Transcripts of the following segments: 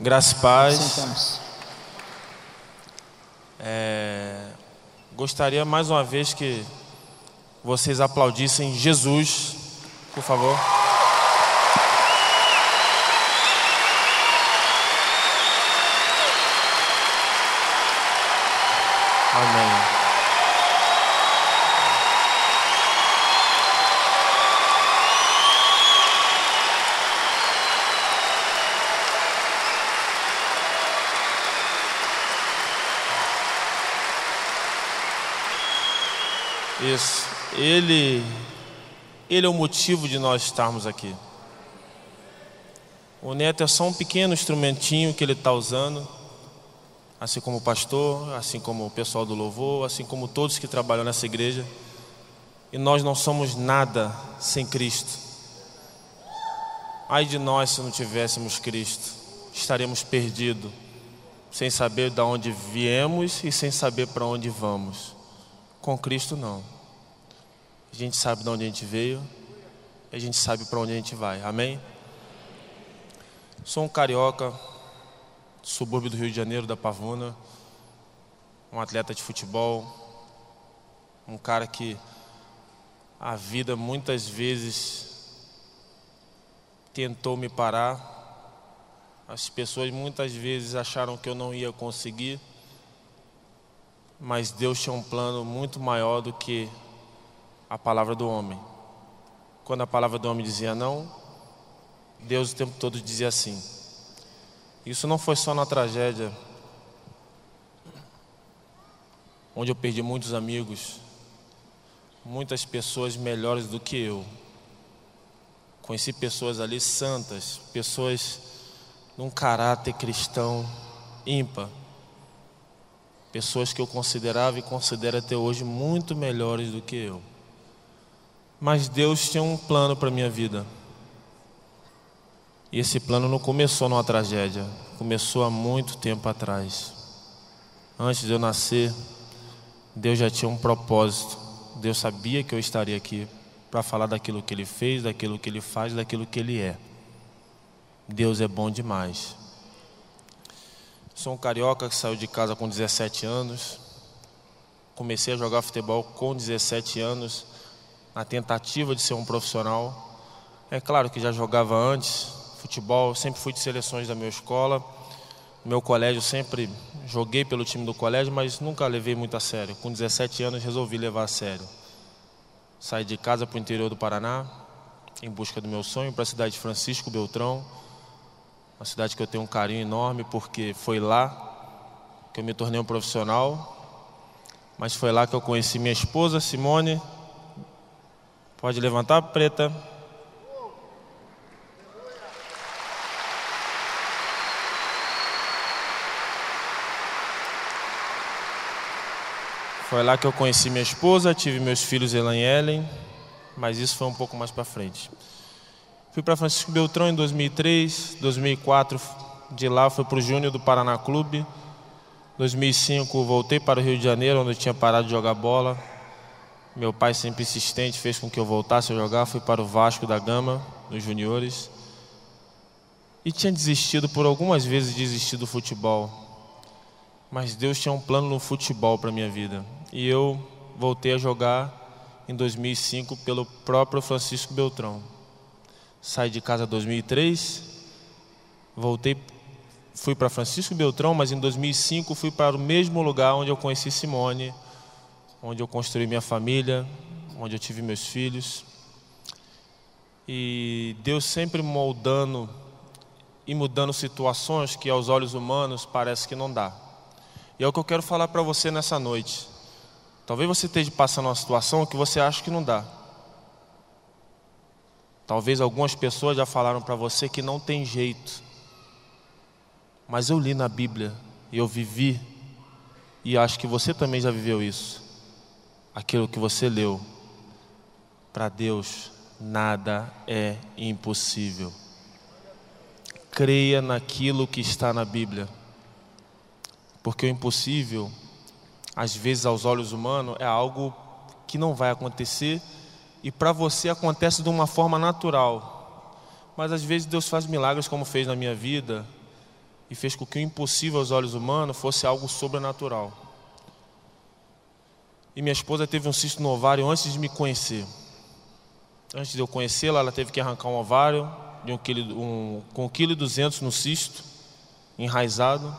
Graça e paz. É, gostaria mais uma vez que vocês aplaudissem Jesus, por favor. Amém. Isso. Ele, ele é o motivo de nós estarmos aqui. O neto é só um pequeno instrumentinho que ele está usando, assim como o pastor, assim como o pessoal do louvor, assim como todos que trabalham nessa igreja. E nós não somos nada sem Cristo. Ai de nós se não tivéssemos Cristo, estaremos perdidos, sem saber de onde viemos e sem saber para onde vamos. Com Cristo não. A gente sabe de onde a gente veio e a gente sabe para onde a gente vai. Amém? Sou um carioca, subúrbio do Rio de Janeiro, da Pavuna, um atleta de futebol, um cara que a vida muitas vezes tentou me parar. As pessoas muitas vezes acharam que eu não ia conseguir mas Deus tinha um plano muito maior do que a palavra do homem. Quando a palavra do homem dizia não, Deus o tempo todo dizia sim. Isso não foi só na tragédia, onde eu perdi muitos amigos, muitas pessoas melhores do que eu. Conheci pessoas ali santas, pessoas num caráter cristão ímpar pessoas que eu considerava e considero até hoje muito melhores do que eu. Mas Deus tinha um plano para a minha vida. E esse plano não começou numa tragédia, começou há muito tempo atrás. Antes de eu nascer, Deus já tinha um propósito. Deus sabia que eu estaria aqui para falar daquilo que Ele fez, daquilo que Ele faz, daquilo que Ele é. Deus é bom demais. Sou um carioca que saiu de casa com 17 anos. Comecei a jogar futebol com 17 anos, na tentativa de ser um profissional. É claro que já jogava antes futebol, sempre fui de seleções da minha escola. Meu colégio sempre joguei pelo time do colégio, mas nunca levei muito a sério. Com 17 anos resolvi levar a sério. Saí de casa para o interior do Paraná, em busca do meu sonho, para a cidade de Francisco Beltrão uma cidade que eu tenho um carinho enorme porque foi lá que eu me tornei um profissional, mas foi lá que eu conheci minha esposa Simone. Pode levantar, preta. Foi lá que eu conheci minha esposa, tive meus filhos Elan e Ellen, mas isso foi um pouco mais para frente. Fui para Francisco Beltrão em 2003, 2004 de lá fui para o Júnior do Paraná Clube. 2005 voltei para o Rio de Janeiro, onde eu tinha parado de jogar bola. Meu pai sempre insistente fez com que eu voltasse a jogar. Fui para o Vasco da Gama, nos juniores. E tinha desistido por algumas vezes desistido do futebol. Mas Deus tinha um plano no futebol para minha vida. E eu voltei a jogar em 2005 pelo próprio Francisco Beltrão. Saí de casa em 2003, voltei, fui para Francisco Beltrão, mas em 2005 fui para o mesmo lugar onde eu conheci Simone, onde eu construí minha família, onde eu tive meus filhos. E Deus sempre moldando e mudando situações que aos olhos humanos parece que não dá. E é o que eu quero falar para você nessa noite. Talvez você esteja passando uma situação que você acha que não dá. Talvez algumas pessoas já falaram para você que não tem jeito. Mas eu li na Bíblia eu vivi, e acho que você também já viveu isso. Aquilo que você leu. Para Deus, nada é impossível. Creia naquilo que está na Bíblia. Porque o impossível, às vezes aos olhos humanos, é algo que não vai acontecer e para você acontece de uma forma natural. Mas às vezes Deus faz milagres como fez na minha vida, e fez com que o impossível aos olhos humanos fosse algo sobrenatural. E minha esposa teve um cisto no ovário antes de me conhecer. Antes de eu conhecê-la, ela teve que arrancar um ovário de um quilo, um, com 1,2 kg no cisto, enraizado.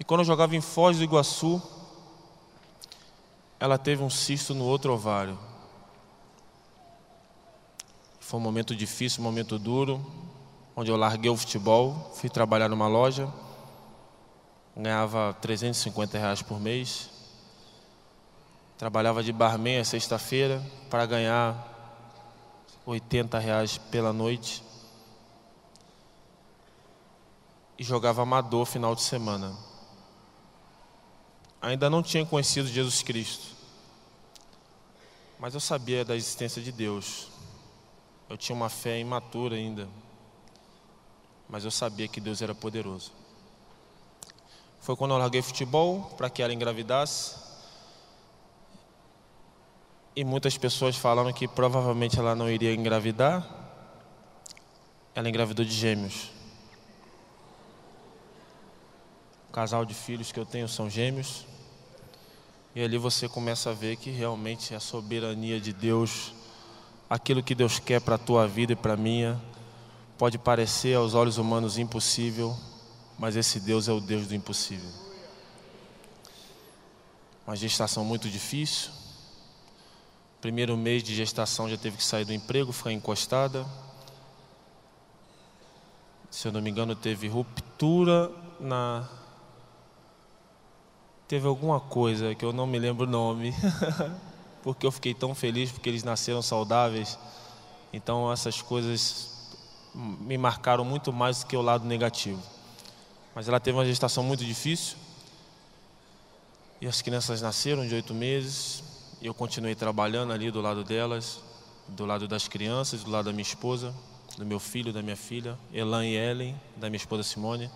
E quando eu jogava em Foz do Iguaçu, ela teve um cisto no outro ovário. Foi um momento difícil, um momento duro, onde eu larguei o futebol, fui trabalhar numa loja, ganhava 350 reais por mês, trabalhava de barman a sexta-feira para ganhar 80 reais pela noite e jogava amador final de semana. Ainda não tinha conhecido Jesus Cristo, mas eu sabia da existência de Deus. Eu tinha uma fé imatura ainda, mas eu sabia que Deus era poderoso. Foi quando eu larguei futebol para que ela engravidasse. E muitas pessoas falaram que provavelmente ela não iria engravidar. Ela engravidou de gêmeos. O casal de filhos que eu tenho são gêmeos. E ali você começa a ver que realmente a soberania de Deus aquilo que Deus quer para a tua vida e para a minha, pode parecer aos olhos humanos impossível, mas esse Deus é o Deus do impossível. Uma gestação muito difícil. Primeiro mês de gestação já teve que sair do emprego, ficar encostada. Se eu não me engano, teve ruptura na. Teve alguma coisa que eu não me lembro o nome. porque eu fiquei tão feliz porque eles nasceram saudáveis. Então essas coisas me marcaram muito mais do que o lado negativo. Mas ela teve uma gestação muito difícil. E as crianças nasceram de oito meses. Eu continuei trabalhando ali do lado delas, do lado das crianças, do lado da minha esposa, do meu filho, da minha filha, Elan e Ellen, da minha esposa Simone.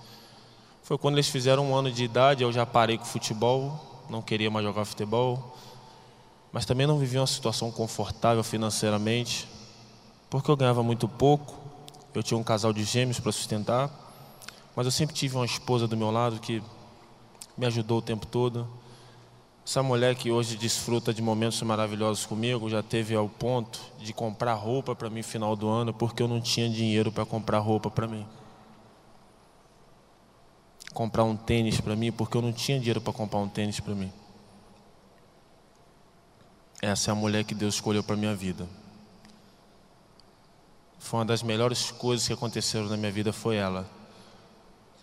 Foi quando eles fizeram um ano de idade, eu já parei com futebol, não queria mais jogar futebol mas também não vivia uma situação confortável financeiramente, porque eu ganhava muito pouco, eu tinha um casal de gêmeos para sustentar, mas eu sempre tive uma esposa do meu lado que me ajudou o tempo todo. Essa mulher que hoje desfruta de momentos maravilhosos comigo já teve ao ponto de comprar roupa para mim no final do ano porque eu não tinha dinheiro para comprar roupa para mim. Comprar um tênis para mim porque eu não tinha dinheiro para comprar um tênis para mim. Essa é a mulher que Deus escolheu para minha vida. Foi uma das melhores coisas que aconteceram na minha vida foi ela.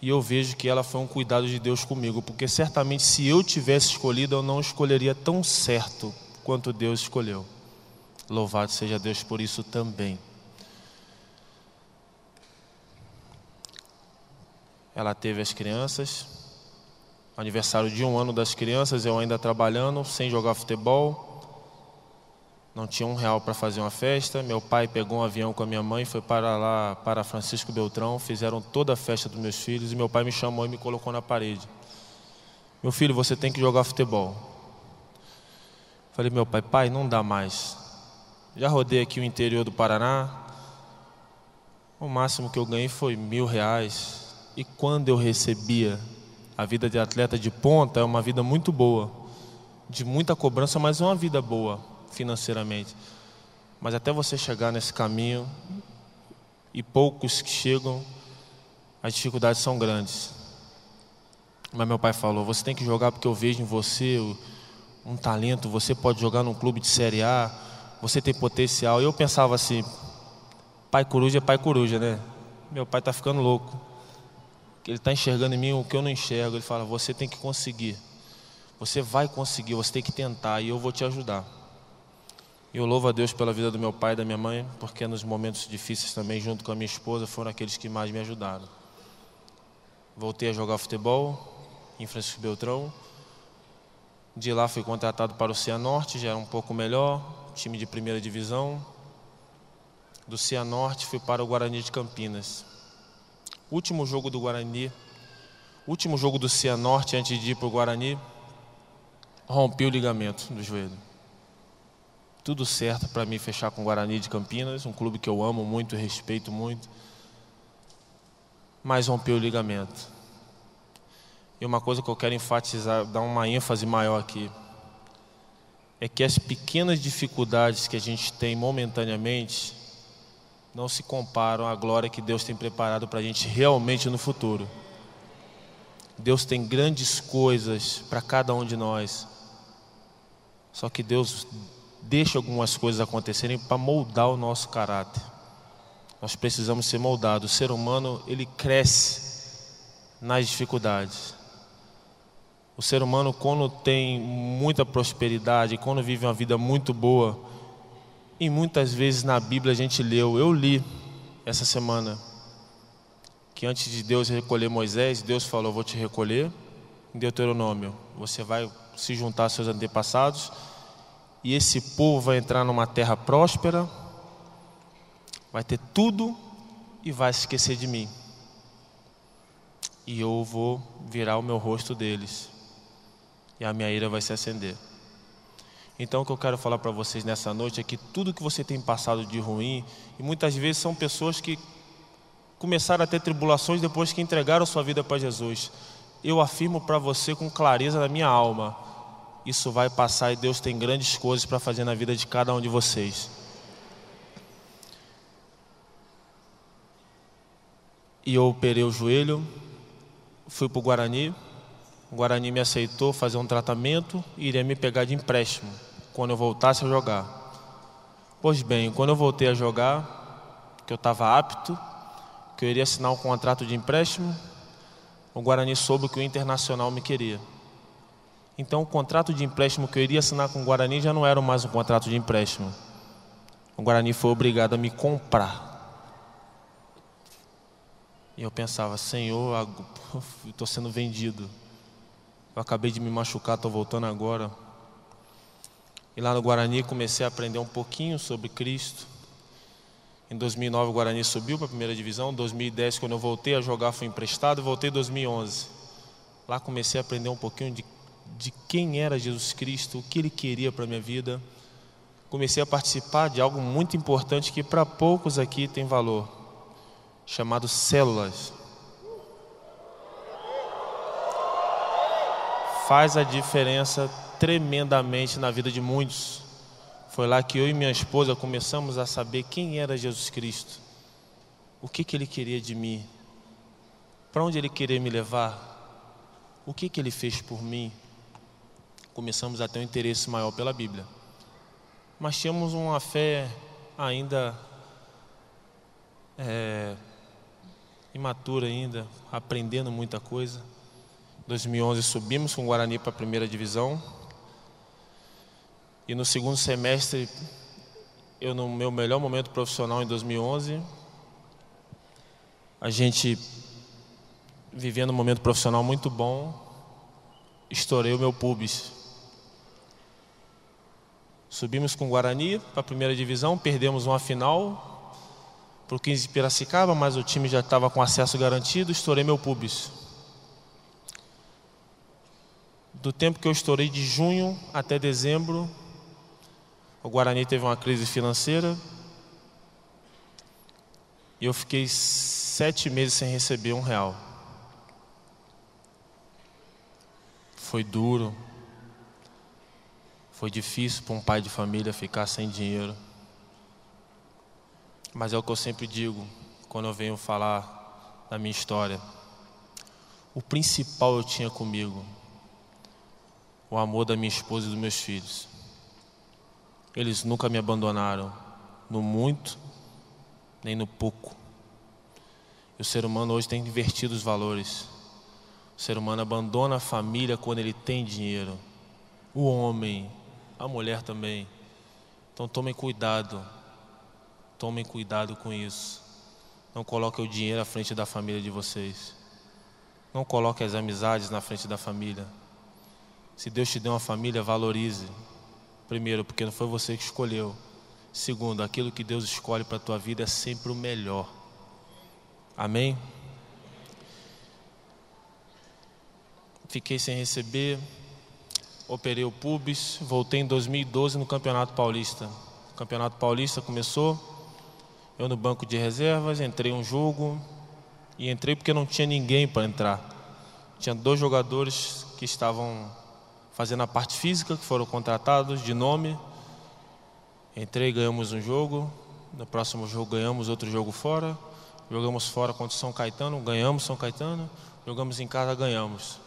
E eu vejo que ela foi um cuidado de Deus comigo, porque certamente se eu tivesse escolhido, eu não escolheria tão certo quanto Deus escolheu. Louvado seja Deus por isso também. Ela teve as crianças, aniversário de um ano das crianças, eu ainda trabalhando, sem jogar futebol não tinha um real para fazer uma festa. Meu pai pegou um avião com a minha mãe, foi para lá, para Francisco Beltrão, fizeram toda a festa dos meus filhos e meu pai me chamou e me colocou na parede. Meu filho, você tem que jogar futebol. Falei, meu pai, pai, não dá mais. Já rodei aqui o interior do Paraná. O máximo que eu ganhei foi mil reais. E quando eu recebia, a vida de atleta de ponta é uma vida muito boa, de muita cobrança, mas é uma vida boa financeiramente. Mas até você chegar nesse caminho, e poucos que chegam, as dificuldades são grandes. Mas meu pai falou: você tem que jogar porque eu vejo em você um talento, você pode jogar num clube de Série A, você tem potencial. E eu pensava assim: pai coruja é pai coruja, né? Meu pai está ficando louco. Ele está enxergando em mim o que eu não enxergo. Ele fala: você tem que conseguir. Você vai conseguir, você tem que tentar e eu vou te ajudar. Eu louvo a Deus pela vida do meu pai e da minha mãe, porque nos momentos difíceis também, junto com a minha esposa, foram aqueles que mais me ajudaram. Voltei a jogar futebol em Francisco Beltrão. De lá fui contratado para o Cianorte, já era um pouco melhor, time de primeira divisão. Do Cianorte fui para o Guarani de Campinas. Último jogo do Guarani, último jogo do Cianorte antes de ir para o Guarani, rompi o ligamento do joelho tudo certo para mim fechar com o Guarani de Campinas, um clube que eu amo muito e respeito muito. mas rompeu o ligamento. E uma coisa que eu quero enfatizar, dar uma ênfase maior aqui, é que as pequenas dificuldades que a gente tem momentaneamente não se comparam à glória que Deus tem preparado para a gente realmente no futuro. Deus tem grandes coisas para cada um de nós. Só que Deus deixa algumas coisas acontecerem para moldar o nosso caráter. Nós precisamos ser moldados. O ser humano, ele cresce nas dificuldades. O ser humano, quando tem muita prosperidade, quando vive uma vida muito boa, e muitas vezes na Bíblia a gente leu, eu li essa semana, que antes de Deus recolher Moisés, Deus falou: Vou te recolher em Deuteronômio. Você vai se juntar aos seus antepassados, e esse povo vai entrar numa terra próspera, vai ter tudo e vai esquecer de mim. E eu vou virar o meu rosto deles, e a minha ira vai se acender. Então, o que eu quero falar para vocês nessa noite é que tudo que você tem passado de ruim, e muitas vezes são pessoas que começaram a ter tribulações depois que entregaram sua vida para Jesus. Eu afirmo para você com clareza na minha alma: isso vai passar e Deus tem grandes coisas para fazer na vida de cada um de vocês. E eu operei o joelho, fui para o Guarani. O Guarani me aceitou fazer um tratamento e iria me pegar de empréstimo quando eu voltasse a jogar. Pois bem, quando eu voltei a jogar, que eu estava apto, que eu iria assinar um contrato de empréstimo, o Guarani soube que o Internacional me queria. Então, o contrato de empréstimo que eu iria assinar com o Guarani já não era mais um contrato de empréstimo. O Guarani foi obrigado a me comprar. E eu pensava, Senhor, estou sendo vendido. Eu acabei de me machucar, estou voltando agora. E lá no Guarani comecei a aprender um pouquinho sobre Cristo. Em 2009 o Guarani subiu para a primeira divisão. Em 2010, quando eu voltei a jogar, fui emprestado. Voltei em 2011. Lá comecei a aprender um pouquinho de, de quem era Jesus Cristo, o que Ele queria para a minha vida. Comecei a participar de algo muito importante que para poucos aqui tem valor, chamado células. Faz a diferença tremendamente na vida de muitos. Foi lá que eu e minha esposa começamos a saber quem era Jesus Cristo, o que, que Ele queria de mim, para onde Ele queria me levar, o que, que Ele fez por mim. Começamos a ter um interesse maior pela Bíblia, mas tínhamos uma fé ainda é, imatura ainda, aprendendo muita coisa. 2011 subimos com o Guarani para a primeira divisão. E no segundo semestre, eu no meu melhor momento profissional em 2011, a gente vivendo um momento profissional muito bom, estourei o meu pubis. Subimos com o Guarani para a primeira divisão, perdemos uma final para o 15 de Piracicaba, mas o time já estava com acesso garantido, estourei meu pubis. Do tempo que eu estourei de junho até dezembro, o Guarani teve uma crise financeira e eu fiquei sete meses sem receber um real. Foi duro, foi difícil para um pai de família ficar sem dinheiro. Mas é o que eu sempre digo quando eu venho falar da minha história. O principal eu tinha comigo, o amor da minha esposa e dos meus filhos. Eles nunca me abandonaram no muito, nem no pouco. E o ser humano hoje tem invertido os valores. O ser humano abandona a família quando ele tem dinheiro. O homem, a mulher também. Então tomem cuidado. Tomem cuidado com isso. Não coloquem o dinheiro à frente da família de vocês. Não coloquem as amizades na frente da família. Se Deus te deu uma família, valorize. Primeiro, porque não foi você que escolheu. Segundo, aquilo que Deus escolhe para a tua vida é sempre o melhor. Amém? Fiquei sem receber, operei o pubis, voltei em 2012 no Campeonato Paulista. O Campeonato Paulista começou, eu no banco de reservas, entrei um jogo, E entrei porque não tinha ninguém para entrar. Tinha dois jogadores que estavam fazendo a parte física, que foram contratados de nome. Entrei, ganhamos um jogo. No próximo jogo ganhamos outro jogo fora. Jogamos fora contra o São Caetano, ganhamos São Caetano. Jogamos em casa, ganhamos.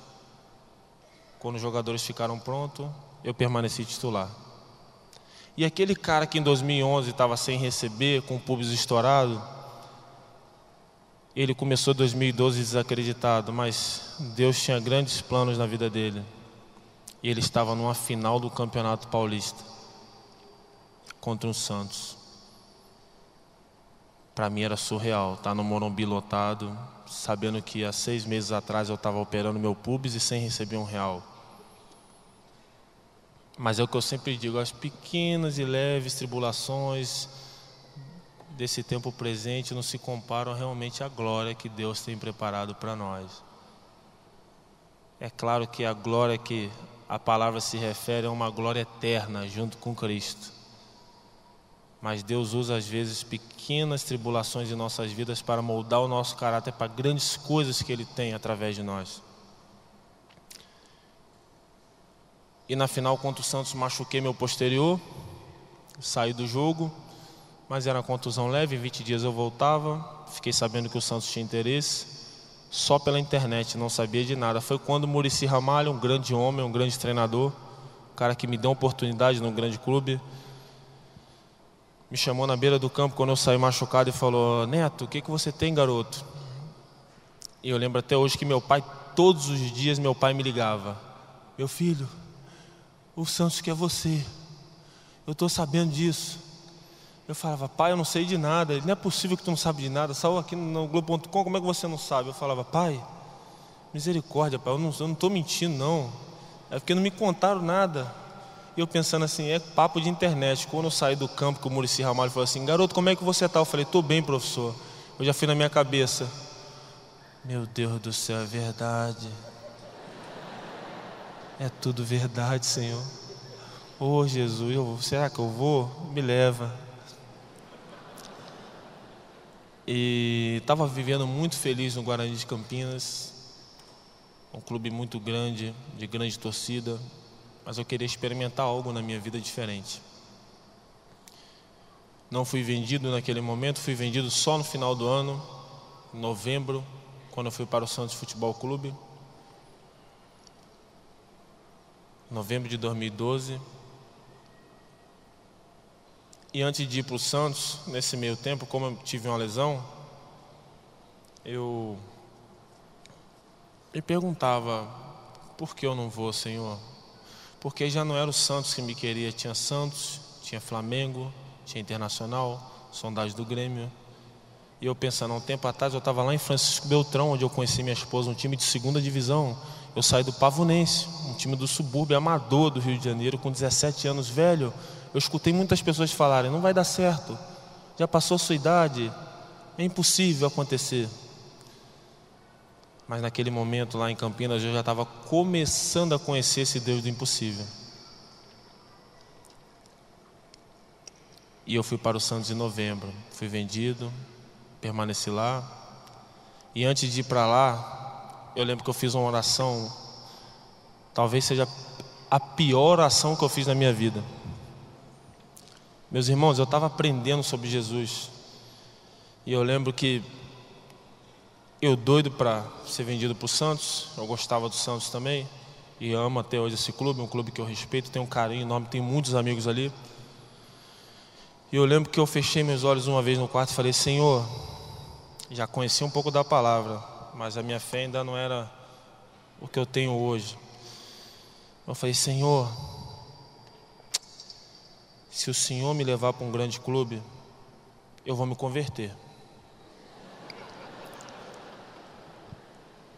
Quando os jogadores ficaram prontos, eu permaneci titular. E aquele cara que em 2011 estava sem receber, com o público estourado, ele começou 2012 desacreditado, mas Deus tinha grandes planos na vida dele. E ele estava numa final do Campeonato Paulista contra o Santos. Para mim era surreal, estar tá no Morumbi lotado, sabendo que há seis meses atrás eu estava operando meu pubis e sem receber um real. Mas é o que eu sempre digo: as pequenas e leves tribulações desse tempo presente não se comparam realmente à glória que Deus tem preparado para nós. É claro que a glória que a palavra se refere é uma glória eterna junto com Cristo. Mas Deus usa às vezes pequenas tribulações em nossas vidas para moldar o nosso caráter para grandes coisas que Ele tem através de nós. E na final contra o Santos machuquei meu posterior, saí do jogo, mas era uma contusão leve, em 20 dias eu voltava. Fiquei sabendo que o Santos tinha interesse, só pela internet, não sabia de nada. Foi quando o Murici Ramalho, um grande homem, um grande treinador, cara que me deu uma oportunidade num grande clube, me chamou na beira do campo quando eu saí machucado e falou: Neto, o que, que você tem, garoto? E eu lembro até hoje que meu pai, todos os dias, meu pai me ligava: Meu filho, o Santos quer você. Eu estou sabendo disso. Eu falava, pai, eu não sei de nada. Ele, não é possível que tu não sabe de nada. Saiu aqui no Globo.com, como é que você não sabe? Eu falava, pai, misericórdia, pai, eu não estou mentindo, não. É porque não me contaram nada. E eu pensando assim, é papo de internet. Quando eu saí do campo, que o Murici Ramalho falou assim, garoto, como é que você está? Eu falei, estou bem, professor. Eu já fui na minha cabeça. Meu Deus do céu, é verdade. É tudo verdade, Senhor. Oh Jesus, eu, será que eu vou? Me leva. E estava vivendo muito feliz no Guarani de Campinas, um clube muito grande, de grande torcida, mas eu queria experimentar algo na minha vida diferente. Não fui vendido naquele momento, fui vendido só no final do ano, em novembro, quando eu fui para o Santos Futebol Clube. Novembro de 2012. E antes de ir para o Santos, nesse meio tempo, como eu tive uma lesão, eu me perguntava: por que eu não vou, Senhor? Porque já não era o Santos que me queria, tinha Santos, tinha Flamengo, tinha Internacional, sondagem do Grêmio. E eu pensando, um tempo atrás eu estava lá em Francisco Beltrão, onde eu conheci minha esposa, um time de segunda divisão. Eu saí do Pavonense, um time do subúrbio amador do Rio de Janeiro, com 17 anos, velho. Eu escutei muitas pessoas falarem: não vai dar certo, já passou sua idade, é impossível acontecer. Mas naquele momento lá em Campinas eu já estava começando a conhecer esse Deus do impossível. E eu fui para o Santos em novembro. Fui vendido, permaneci lá. E antes de ir para lá, eu lembro que eu fiz uma oração, talvez seja a pior oração que eu fiz na minha vida. Meus irmãos, eu estava aprendendo sobre Jesus. E eu lembro que eu doido para ser vendido para o Santos, eu gostava do Santos também, e amo até hoje esse clube, um clube que eu respeito, tenho um carinho enorme, tenho muitos amigos ali. E eu lembro que eu fechei meus olhos uma vez no quarto e falei: Senhor, já conheci um pouco da palavra, mas a minha fé ainda não era o que eu tenho hoje. Eu falei, Senhor, se o Senhor me levar para um grande clube, eu vou me converter.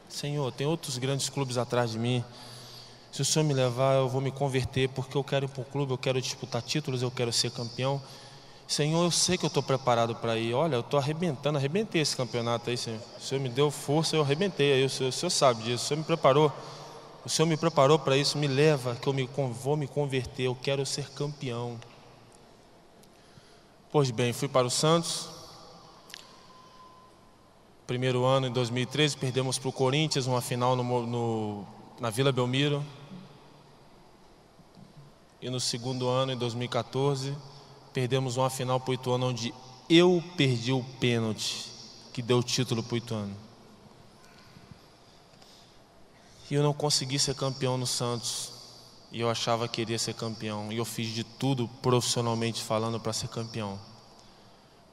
Senhor, tem outros grandes clubes atrás de mim. Se o Senhor me levar, eu vou me converter, porque eu quero ir para um clube, eu quero disputar títulos, eu quero ser campeão. Senhor, eu sei que eu estou preparado para ir. Olha, eu estou arrebentando, arrebentei esse campeonato aí, Senhor. O Senhor me deu força, eu arrebentei aí. O Senhor, o Senhor sabe disso, o Senhor me preparou. O Senhor me preparou para isso, me leva, que eu me, vou me converter, eu quero ser campeão. Pois bem, fui para o Santos. Primeiro ano, em 2013, perdemos para o Corinthians, uma final no, no, na Vila Belmiro. E no segundo ano, em 2014, perdemos uma final para o Ituano, onde eu perdi o pênalti que deu o título para o Ituano. E eu não consegui ser campeão no Santos. E eu achava que iria ser campeão. E eu fiz de tudo, profissionalmente falando, para ser campeão.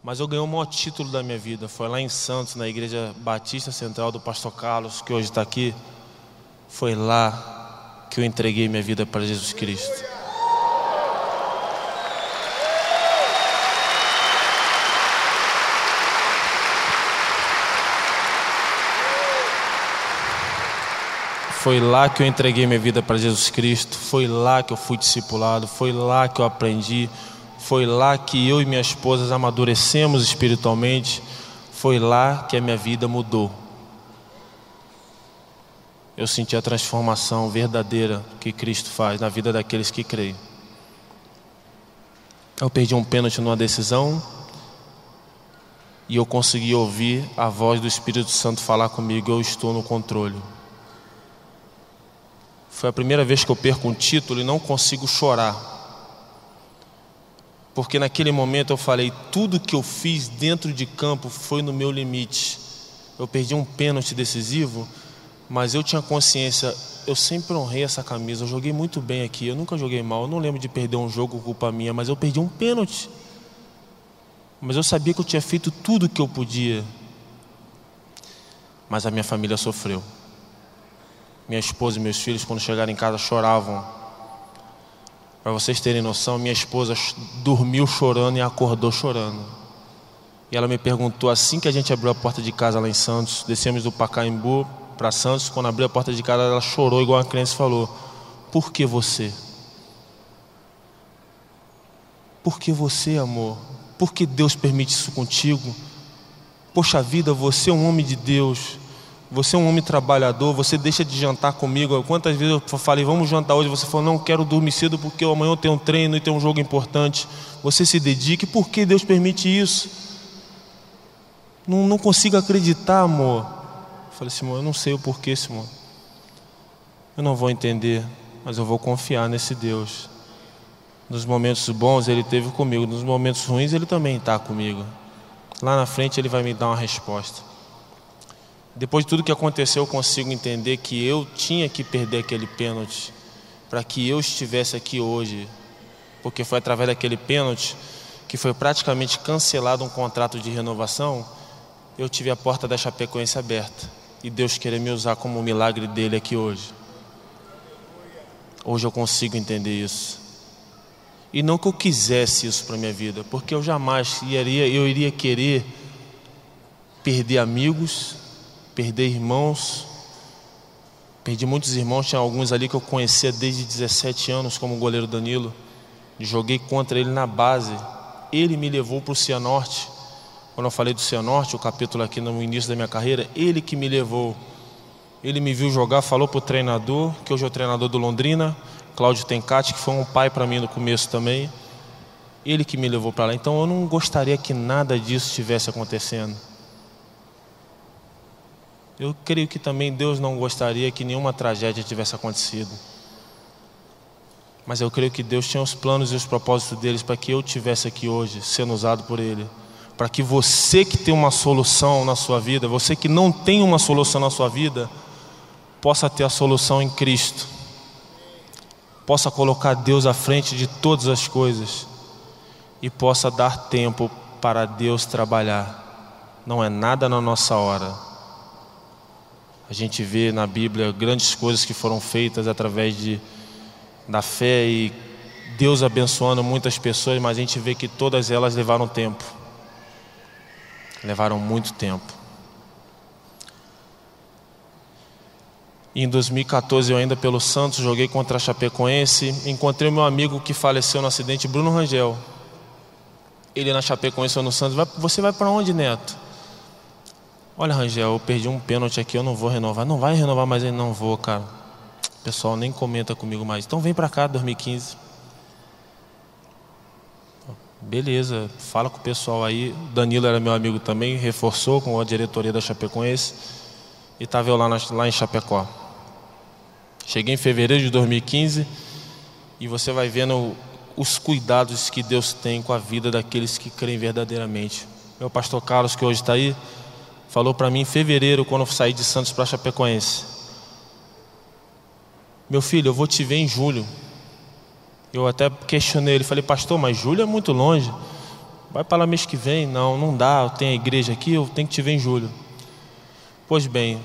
Mas eu ganhei o maior título da minha vida. Foi lá em Santos, na Igreja Batista Central do Pastor Carlos, que hoje está aqui. Foi lá que eu entreguei minha vida para Jesus Cristo. Foi lá que eu entreguei minha vida para Jesus Cristo. Foi lá que eu fui discipulado. Foi lá que eu aprendi. Foi lá que eu e minha esposa amadurecemos espiritualmente. Foi lá que a minha vida mudou. Eu senti a transformação verdadeira que Cristo faz na vida daqueles que creem. Eu perdi um pênalti numa decisão e eu consegui ouvir a voz do Espírito Santo falar comigo: Eu estou no controle. Foi a primeira vez que eu perco um título e não consigo chorar. Porque naquele momento eu falei: tudo que eu fiz dentro de campo foi no meu limite. Eu perdi um pênalti decisivo, mas eu tinha consciência. Eu sempre honrei essa camisa. Eu joguei muito bem aqui. Eu nunca joguei mal. Eu não lembro de perder um jogo culpa minha, mas eu perdi um pênalti. Mas eu sabia que eu tinha feito tudo o que eu podia. Mas a minha família sofreu. Minha esposa e meus filhos, quando chegaram em casa, choravam. Para vocês terem noção, minha esposa dormiu chorando e acordou chorando. E ela me perguntou assim que a gente abriu a porta de casa lá em Santos, descemos do Pacaembu para Santos, quando abriu a porta de casa, ela chorou igual a criança e falou: Por que você? Por que você, amor? Por que Deus permite isso contigo? Poxa vida, você é um homem de Deus. Você é um homem trabalhador, você deixa de jantar comigo. Quantas vezes eu falei, vamos jantar hoje? Você falou, não quero dormir cedo porque amanhã eu tenho um treino e tenho um jogo importante. Você se dedique, por que Deus permite isso? Não, não consigo acreditar, amor. Eu falei, Simão, eu não sei o porquê, Simão. Eu não vou entender, mas eu vou confiar nesse Deus. Nos momentos bons Ele teve comigo, nos momentos ruins Ele também está comigo. Lá na frente Ele vai me dar uma resposta. Depois de tudo que aconteceu, eu consigo entender que eu tinha que perder aquele pênalti para que eu estivesse aqui hoje, porque foi através daquele pênalti que foi praticamente cancelado um contrato de renovação. Eu tive a porta da Chapecoense aberta e Deus queria me usar como um milagre dele aqui hoje. Hoje eu consigo entender isso. E não que eu quisesse isso para minha vida, porque eu jamais iria, eu iria querer perder amigos, perder irmãos. Perdi muitos irmãos, tinha alguns ali que eu conhecia desde 17 anos, como o goleiro Danilo. Joguei contra ele na base. Ele me levou para o Cianorte. Quando eu falei do Cianorte, o capítulo aqui no início da minha carreira, ele que me levou. Ele me viu jogar, falou para o treinador, que hoje é o treinador do Londrina, Cláudio Tencati, que foi um pai para mim no começo também. Ele que me levou para lá. Então eu não gostaria que nada disso estivesse acontecendo. Eu creio que também Deus não gostaria que nenhuma tragédia tivesse acontecido. Mas eu creio que Deus tinha os planos e os propósitos deles para que eu tivesse aqui hoje, sendo usado por Ele. Para que você que tem uma solução na sua vida, você que não tem uma solução na sua vida, possa ter a solução em Cristo. Possa colocar Deus à frente de todas as coisas e possa dar tempo para Deus trabalhar. Não é nada na nossa hora a gente vê na Bíblia grandes coisas que foram feitas através de, da fé e Deus abençoando muitas pessoas, mas a gente vê que todas elas levaram tempo. Levaram muito tempo. em 2014, eu ainda pelo Santos, joguei contra a Chapecoense. Encontrei o meu amigo que faleceu no acidente, Bruno Rangel. Ele na Chapecoense ou no Santos. Você vai para onde, Neto? Olha, Rangel, eu perdi um pênalti aqui, eu não vou renovar. Não vai renovar, mas eu não vou, cara. O pessoal nem comenta comigo mais. Então vem para cá, 2015. Beleza, fala com o pessoal aí. Danilo era meu amigo também, reforçou com a diretoria da Chapecoense e estava eu lá, na, lá em Chapecó. Cheguei em fevereiro de 2015 e você vai vendo os cuidados que Deus tem com a vida daqueles que creem verdadeiramente. Meu pastor Carlos, que hoje está aí, falou para mim em fevereiro, quando eu saí de Santos para Chapecoense: Meu filho, eu vou te ver em julho. Eu até questionei ele, falei, pastor, mas julho é muito longe. Vai para lá mês que vem. Não, não dá, eu tenho a igreja aqui, eu tenho que te ver em julho. Pois bem,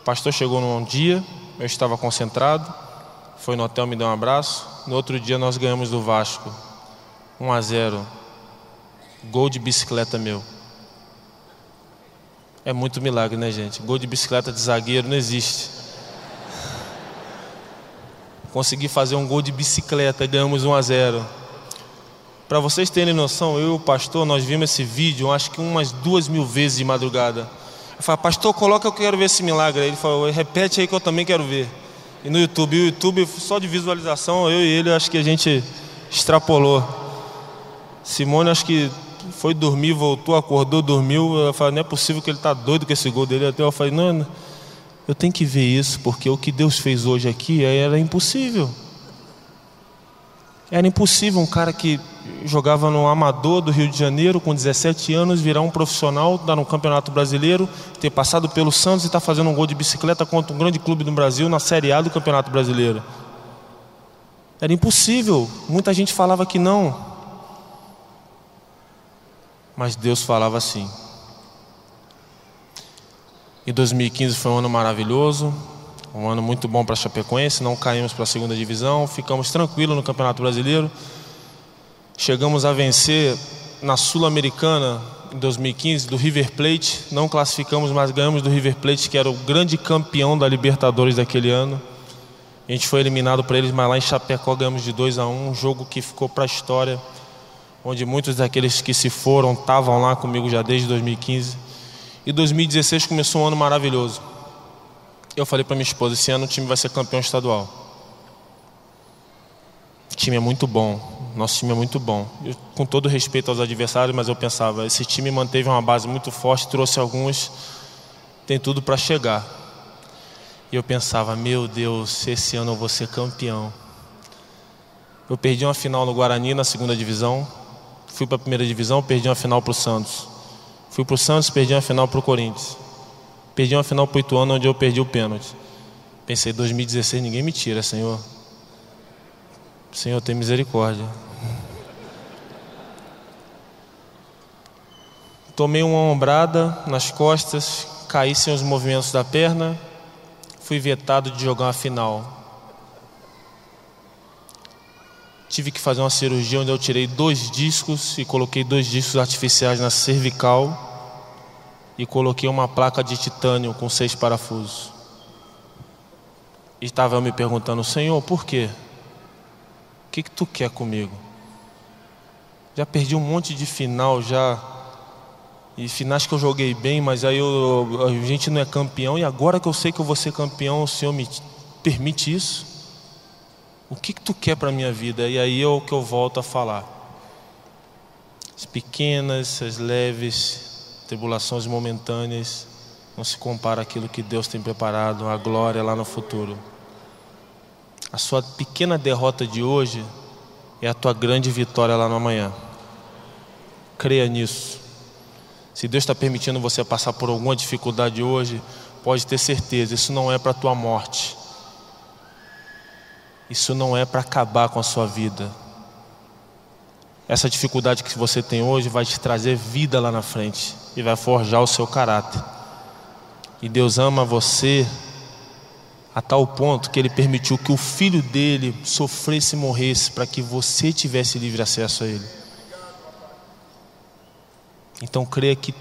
o pastor chegou num dia, eu estava concentrado, foi no hotel, me deu um abraço. No outro dia nós ganhamos do Vasco, 1 a 0. Gol de bicicleta meu. É muito milagre, né, gente? Gol de bicicleta de zagueiro não existe. Consegui fazer um gol de bicicleta, ganhamos 1 a 0. Para vocês terem noção, eu e o pastor, nós vimos esse vídeo, acho que umas duas mil vezes de madrugada. Eu falei, pastor, coloca eu quero ver esse milagre. Ele falou, repete aí que eu também quero ver. E no YouTube, o YouTube só de visualização, eu e ele, acho que a gente extrapolou. Simone, acho que foi dormir, voltou, acordou, dormiu. Eu falei, não é possível que ele está doido com esse gol dele. Até eu falei, não, eu tenho que ver isso, porque o que Deus fez hoje aqui era impossível. Era impossível um cara que jogava no Amador do Rio de Janeiro com 17 anos virar um profissional, dar no Campeonato Brasileiro, ter passado pelo Santos e estar tá fazendo um gol de bicicleta contra um grande clube do Brasil na Série A do Campeonato Brasileiro. Era impossível. Muita gente falava que não. Mas Deus falava assim. E 2015 foi um ano maravilhoso, um ano muito bom para a Chapecoense, não caímos para a segunda divisão, ficamos tranquilos no Campeonato Brasileiro. Chegamos a vencer na Sul-Americana em 2015 do River Plate, não classificamos, mas ganhamos do River Plate, que era o grande campeão da Libertadores daquele ano. A gente foi eliminado para eles, mas lá em Chapecó ganhamos de 2 a 1, um, um jogo que ficou para a história, onde muitos daqueles que se foram estavam lá comigo já desde 2015. E 2016 começou um ano maravilhoso. Eu falei para minha esposa: esse ano o time vai ser campeão estadual. O time é muito bom. Nosso time é muito bom. Eu, com todo respeito aos adversários, mas eu pensava: esse time manteve uma base muito forte, trouxe alguns, tem tudo para chegar. E eu pensava: meu Deus, esse ano eu vou ser campeão. Eu perdi uma final no Guarani na segunda divisão. Fui para a primeira divisão, perdi uma final para o Santos. Fui para o Santos, perdi a final para o Corinthians. Perdi uma final para o Ituano, onde eu perdi o pênalti. Pensei, 2016 ninguém me tira, Senhor. Senhor, tem misericórdia. Tomei uma ombrada nas costas, caí sem os movimentos da perna, fui vetado de jogar uma final. Tive que fazer uma cirurgia onde eu tirei dois discos e coloquei dois discos artificiais na cervical e coloquei uma placa de titânio com seis parafusos. E estava me perguntando, Senhor, por quê? O que, que tu quer comigo? Já perdi um monte de final, já. E finais que eu joguei bem, mas aí eu, a gente não é campeão. E agora que eu sei que eu vou ser campeão, o Senhor me permite isso? O que, que tu quer para a minha vida? E aí é o que eu volto a falar. As pequenas, as leves, tribulações momentâneas não se compara àquilo que Deus tem preparado, a glória lá no futuro. A sua pequena derrota de hoje é a tua grande vitória lá no amanhã. Creia nisso. Se Deus está permitindo você passar por alguma dificuldade hoje, pode ter certeza, isso não é para a tua morte. Isso não é para acabar com a sua vida. Essa dificuldade que você tem hoje vai te trazer vida lá na frente e vai forjar o seu caráter. E Deus ama você a tal ponto que Ele permitiu que o filho dele sofresse e morresse para que você tivesse livre acesso a Ele. Então creia que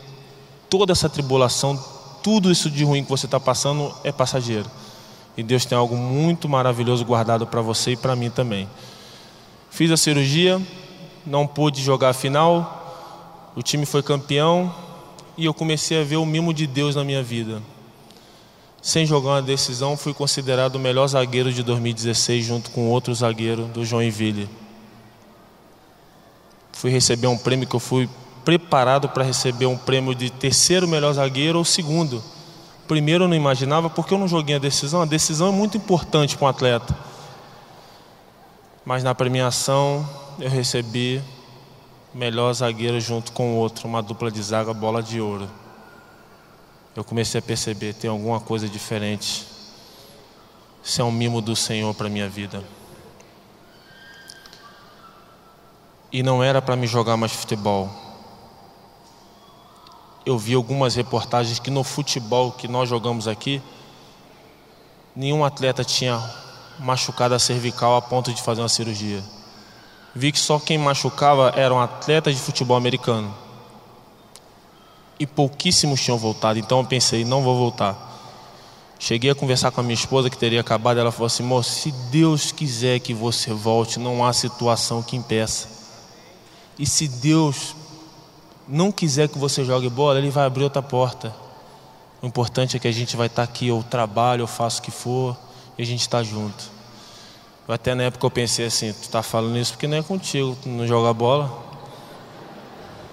toda essa tribulação, tudo isso de ruim que você está passando é passageiro. E Deus tem algo muito maravilhoso guardado para você e para mim também. Fiz a cirurgia, não pude jogar a final, o time foi campeão, e eu comecei a ver o mimo de Deus na minha vida. Sem jogar uma decisão, fui considerado o melhor zagueiro de 2016, junto com outro zagueiro do Joinville. Fui receber um prêmio que eu fui preparado para receber um prêmio de terceiro melhor zagueiro ou segundo. Primeiro eu não imaginava porque eu não joguei a decisão. A decisão é muito importante para um atleta. Mas na premiação eu recebi melhor zagueiro junto com outro, uma dupla de zaga, bola de ouro. Eu comecei a perceber, tem alguma coisa diferente. Isso é um mimo do Senhor para minha vida. E não era para me jogar mais futebol. Eu vi algumas reportagens que no futebol que nós jogamos aqui, nenhum atleta tinha machucado a cervical a ponto de fazer uma cirurgia. Vi que só quem machucava eram atletas de futebol americano. E pouquíssimos tinham voltado, então eu pensei, não vou voltar. Cheguei a conversar com a minha esposa que teria acabado, ela falou assim: "Moço, se Deus quiser que você volte, não há situação que impeça. E se Deus não quiser que você jogue bola, ele vai abrir outra porta. O importante é que a gente vai estar aqui, eu trabalho, eu faço o que for, e a gente está junto. Até na época eu pensei assim, tu está falando isso porque não é contigo, tu não joga bola.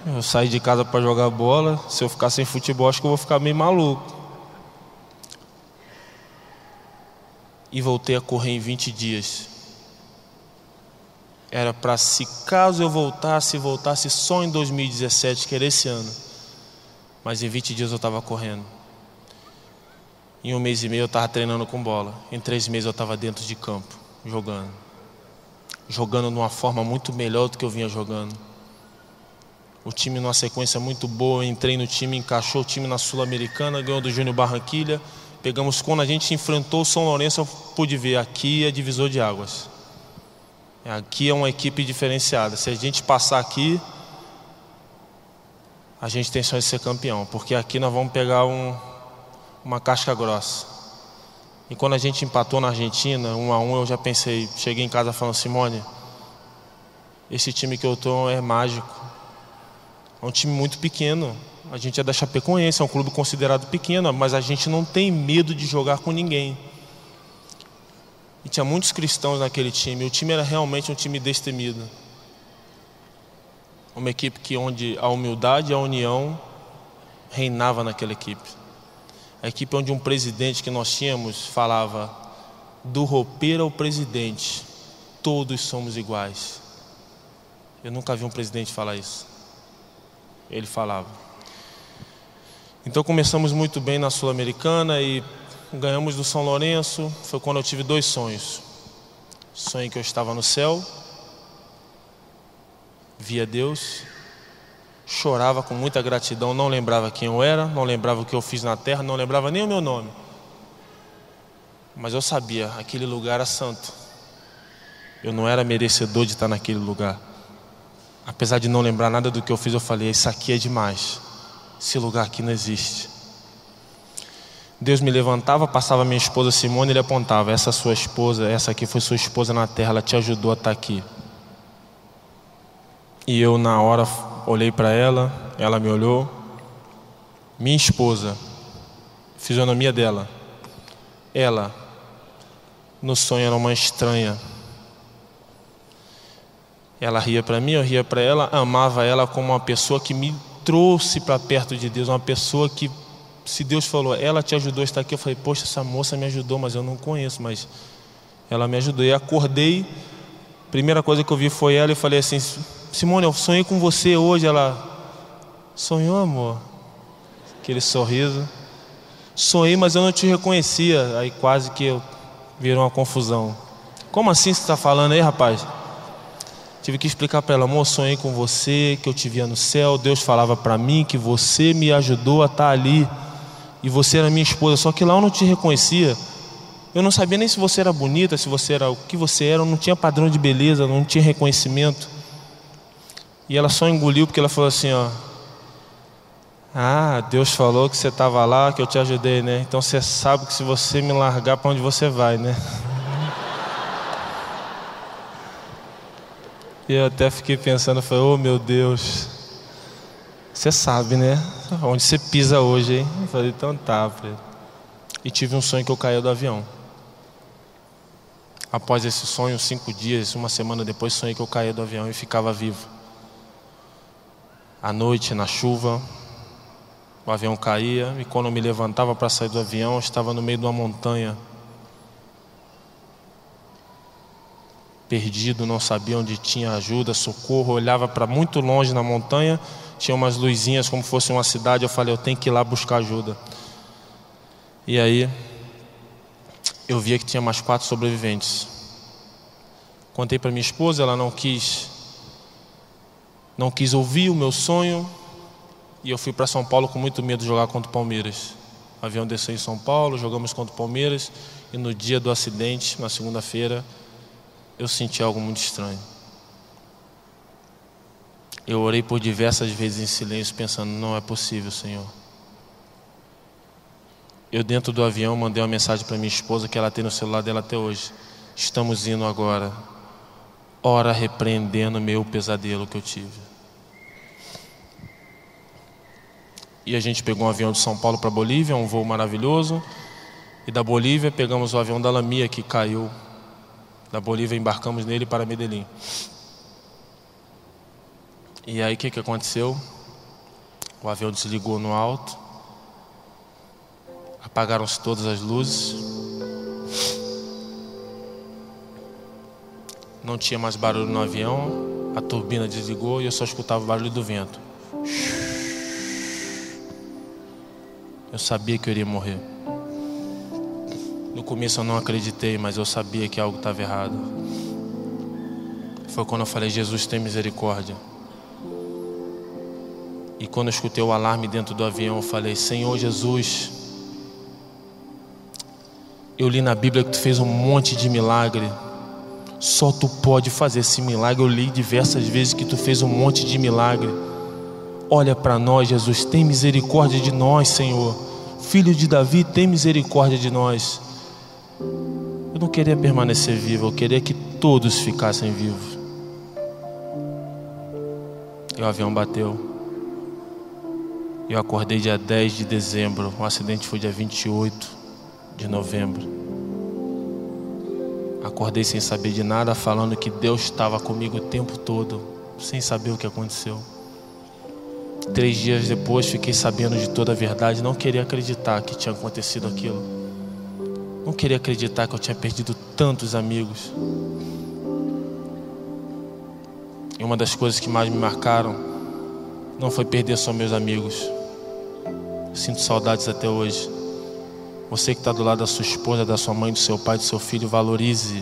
Eu saí de casa para jogar bola, se eu ficar sem futebol, acho que eu vou ficar meio maluco. E voltei a correr em 20 dias. Era para se caso eu voltasse, voltasse só em 2017, que era esse ano. Mas em 20 dias eu estava correndo. Em um mês e meio eu estava treinando com bola. Em três meses eu estava dentro de campo jogando. Jogando de uma forma muito melhor do que eu vinha jogando. O time numa sequência muito boa, entrei no time, encaixou o time na Sul-Americana, ganhou do Júnior Barranquilha. Pegamos quando a gente enfrentou o São Lourenço, eu pude ver aqui é divisor de águas. Aqui é uma equipe diferenciada. Se a gente passar aqui, a gente tem chance de ser campeão, porque aqui nós vamos pegar um, uma casca grossa. E quando a gente empatou na Argentina, um a um, eu já pensei, cheguei em casa falando, Simone, esse time que eu estou é mágico. É um time muito pequeno. A gente é da Chapecoense, é um clube considerado pequeno, mas a gente não tem medo de jogar com ninguém. E tinha muitos cristãos naquele time. O time era realmente um time destemido. Uma equipe que onde a humildade e a união reinava naquela equipe a equipe onde um presidente que nós tínhamos falava: do roupeiro ao presidente, todos somos iguais. Eu nunca vi um presidente falar isso. Ele falava. Então começamos muito bem na Sul-Americana e ganhamos do São Lourenço. Foi quando eu tive dois sonhos. Sonho que eu estava no céu, via Deus chorava com muita gratidão, não lembrava quem eu era, não lembrava o que eu fiz na terra, não lembrava nem o meu nome. Mas eu sabia, aquele lugar era santo. Eu não era merecedor de estar naquele lugar. Apesar de não lembrar nada do que eu fiz, eu falei: Isso aqui é demais. Esse lugar aqui não existe. Deus me levantava, passava minha esposa Simone, ele apontava: Essa sua esposa, essa aqui foi sua esposa na terra, ela te ajudou a estar aqui. E eu, na hora, olhei para ela, ela me olhou. Minha esposa, fisionomia dela, ela, no sonho era uma estranha. Ela ria para mim, eu ria para ela, amava ela como uma pessoa que me trouxe para perto de Deus, uma pessoa que, se Deus falou, ela te ajudou a estar aqui, eu falei, poxa, essa moça me ajudou, mas eu não conheço, mas ela me ajudou. E acordei, primeira coisa que eu vi foi ela e falei assim: Simone, eu sonhei com você hoje. Ela, sonhou, amor? Aquele sorriso. Sonhei, mas eu não te reconhecia. Aí quase que virou uma confusão. Como assim você está falando aí, rapaz? Tive que explicar para ela, amor, sonhei com você, que eu te via no céu. Deus falava para mim que você me ajudou a estar tá ali. E você era minha esposa, só que lá eu não te reconhecia. Eu não sabia nem se você era bonita, se você era o que você era, eu não tinha padrão de beleza, não tinha reconhecimento. E ela só engoliu porque ela falou assim, ó. Ah, Deus falou que você estava lá, que eu te ajudei, né? Então você sabe que se você me largar, para onde você vai, né? E eu até fiquei pensando, falei, oh meu Deus, você sabe, né? Onde você pisa hoje, hein? Eu falei, então tá, Pedro. E tive um sonho que eu caí do avião. Após esse sonho, cinco dias, uma semana depois, sonhei que eu caía do avião e ficava vivo. à noite, na chuva. O avião caía e quando eu me levantava para sair do avião, eu estava no meio de uma montanha. Perdido, não sabia onde tinha ajuda, socorro. Olhava para muito longe na montanha, tinha umas luzinhas como fosse uma cidade. Eu falei, eu tenho que ir lá buscar ajuda. E aí, eu via que tinha mais quatro sobreviventes. Contei para minha esposa, ela não quis, não quis ouvir o meu sonho, e eu fui para São Paulo com muito medo de jogar contra o Palmeiras. O avião desceu em São Paulo, jogamos contra o Palmeiras, e no dia do acidente, na segunda-feira, eu senti algo muito estranho. Eu orei por diversas vezes em silêncio, pensando: não é possível, Senhor. Eu, dentro do avião, mandei uma mensagem para minha esposa que ela tem no celular dela até hoje. Estamos indo agora. Ora repreendendo meu pesadelo que eu tive. E a gente pegou um avião de São Paulo para Bolívia, um voo maravilhoso. E da Bolívia pegamos o avião da Lamia que caiu. Da Bolívia embarcamos nele para Medellín. E aí o que, que aconteceu? O avião desligou no alto. Apagaram-se todas as luzes. Não tinha mais barulho no avião. A turbina desligou e eu só escutava o barulho do vento. Eu sabia que eu iria morrer. No começo eu não acreditei, mas eu sabia que algo estava errado. Foi quando eu falei: Jesus, tem misericórdia. E quando eu escutei o alarme dentro do avião, eu falei: Senhor Jesus, eu li na Bíblia que tu fez um monte de milagre. Só tu pode fazer esse milagre. Eu li diversas vezes que tu fez um monte de milagre. Olha para nós, Jesus, tem misericórdia de nós, Senhor. Filho de Davi, tem misericórdia de nós. Eu não queria permanecer vivo, eu queria que todos ficassem vivos. E o avião bateu. Eu acordei dia 10 de dezembro. O acidente foi dia 28 de novembro. Acordei sem saber de nada, falando que Deus estava comigo o tempo todo, sem saber o que aconteceu. Três dias depois fiquei sabendo de toda a verdade, não queria acreditar que tinha acontecido aquilo. Não queria acreditar que eu tinha perdido tantos amigos. E uma das coisas que mais me marcaram não foi perder só meus amigos. Sinto saudades até hoje. Você que está do lado da sua esposa, da sua mãe, do seu pai, do seu filho, valorize.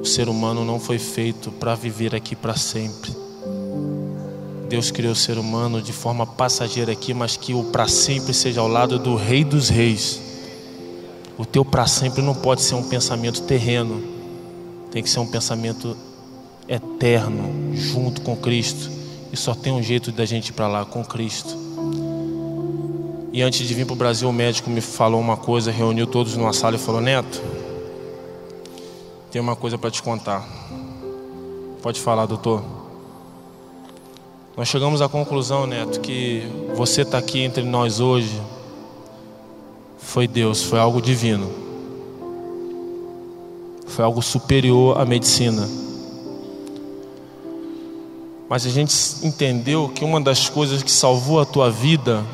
O ser humano não foi feito para viver aqui para sempre. Deus criou o ser humano de forma passageira aqui, mas que o para sempre seja ao lado do Rei dos Reis. O teu para sempre não pode ser um pensamento terreno, tem que ser um pensamento eterno, junto com Cristo. E só tem um jeito da gente ir para lá, com Cristo. E antes de vir para o Brasil, o médico me falou uma coisa, reuniu todos numa sala e falou: Neto, tem uma coisa para te contar. Pode falar, doutor. Nós chegamos à conclusão, Neto, que você está aqui entre nós hoje foi Deus, foi algo divino. Foi algo superior à medicina. Mas a gente entendeu que uma das coisas que salvou a tua vida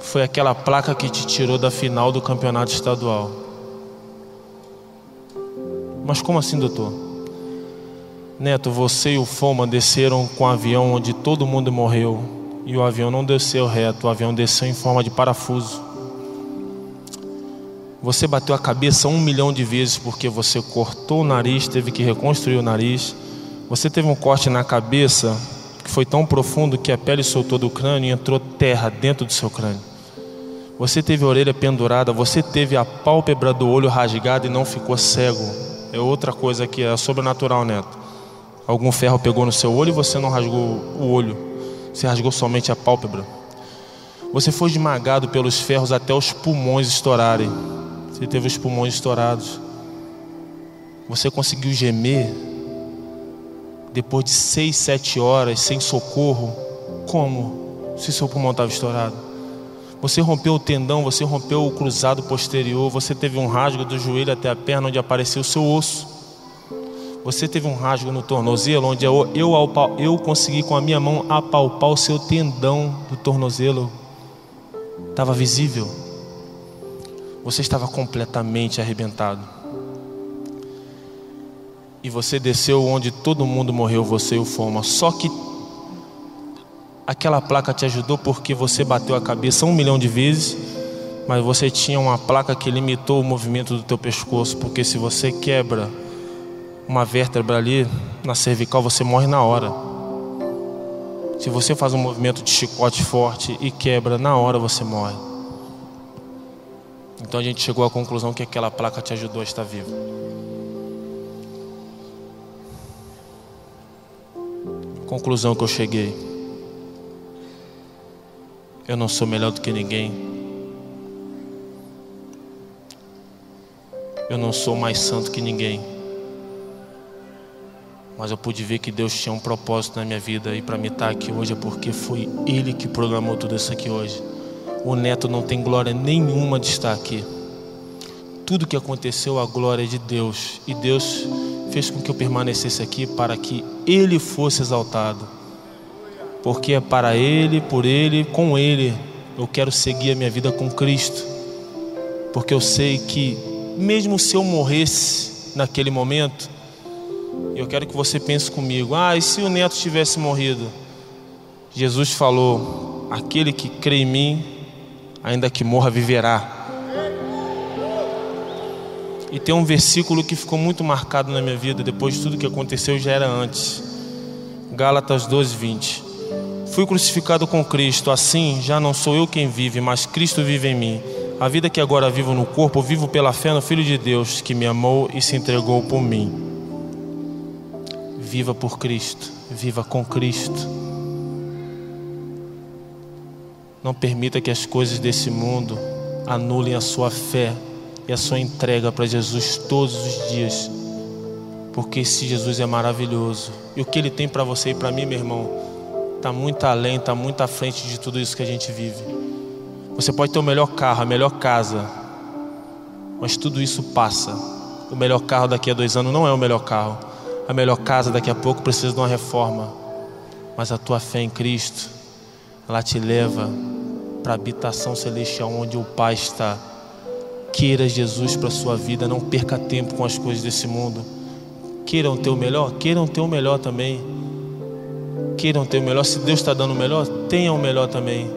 foi aquela placa que te tirou da final do campeonato estadual. Mas como assim, doutor? Neto, você e o Foma desceram com um avião onde todo mundo morreu. E o avião não desceu reto, o avião desceu em forma de parafuso. Você bateu a cabeça um milhão de vezes porque você cortou o nariz, teve que reconstruir o nariz. Você teve um corte na cabeça que foi tão profundo que a pele soltou do crânio e entrou terra dentro do seu crânio. Você teve a orelha pendurada, você teve a pálpebra do olho rasgada e não ficou cego. É outra coisa que é sobrenatural, neto. Algum ferro pegou no seu olho e você não rasgou o olho, você rasgou somente a pálpebra. Você foi esmagado pelos ferros até os pulmões estourarem. Você teve os pulmões estourados. Você conseguiu gemer depois de seis, sete horas sem socorro. Como? Se seu pulmão estava estourado. Você rompeu o tendão, você rompeu o cruzado posterior, você teve um rasgo do joelho até a perna onde apareceu o seu osso. Você teve um rasgo no tornozelo, onde eu, eu, eu consegui com a minha mão apalpar o seu tendão do tornozelo. Estava visível. Você estava completamente arrebentado. E você desceu onde todo mundo morreu, você e o Foma. Só que aquela placa te ajudou porque você bateu a cabeça um milhão de vezes, mas você tinha uma placa que limitou o movimento do teu pescoço, porque se você quebra uma vértebra ali na cervical, você morre na hora. Se você faz um movimento de chicote forte e quebra, na hora você morre. Então a gente chegou à conclusão que aquela placa te ajudou a estar vivo. Conclusão que eu cheguei. Eu não sou melhor do que ninguém. Eu não sou mais santo que ninguém. Mas eu pude ver que Deus tinha um propósito na minha vida e para me estar aqui hoje é porque foi Ele que programou tudo isso aqui hoje. O neto não tem glória nenhuma de estar aqui. Tudo que aconteceu, a glória é de Deus. E Deus fez com que eu permanecesse aqui para que Ele fosse exaltado. Porque é para Ele, por Ele, com Ele, eu quero seguir a minha vida com Cristo. Porque eu sei que, mesmo se eu morresse naquele momento, eu quero que você pense comigo: ah, e se o neto tivesse morrido? Jesus falou: aquele que crê em mim, ainda que morra, viverá. E tem um versículo que ficou muito marcado na minha vida, depois de tudo que aconteceu, já era antes. Gálatas 12, 20. Fui crucificado com Cristo, assim já não sou eu quem vive, mas Cristo vive em mim. A vida que agora vivo no corpo, vivo pela fé no Filho de Deus, que me amou e se entregou por mim. Viva por Cristo, viva com Cristo. Não permita que as coisas desse mundo anulem a sua fé e a sua entrega para Jesus todos os dias. Porque esse Jesus é maravilhoso. E o que ele tem para você e para mim, meu irmão, está muito além, está muito à frente de tudo isso que a gente vive. Você pode ter o melhor carro, a melhor casa, mas tudo isso passa. O melhor carro daqui a dois anos não é o melhor carro a melhor casa daqui a pouco precisa de uma reforma. Mas a tua fé em Cristo, ela te leva para a habitação celestial onde o Pai está. Queira Jesus para a sua vida, não perca tempo com as coisas desse mundo. Queiram ter o melhor, queiram ter o melhor também. Queiram ter o melhor, se Deus está dando o melhor, tenha o melhor também.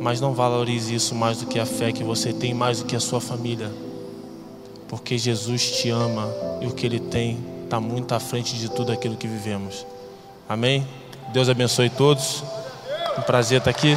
Mas não valorize isso mais do que a fé que você tem, mais do que a sua família. Porque Jesus te ama e o que Ele tem está muito à frente de tudo aquilo que vivemos. Amém? Deus abençoe todos. Um prazer estar aqui.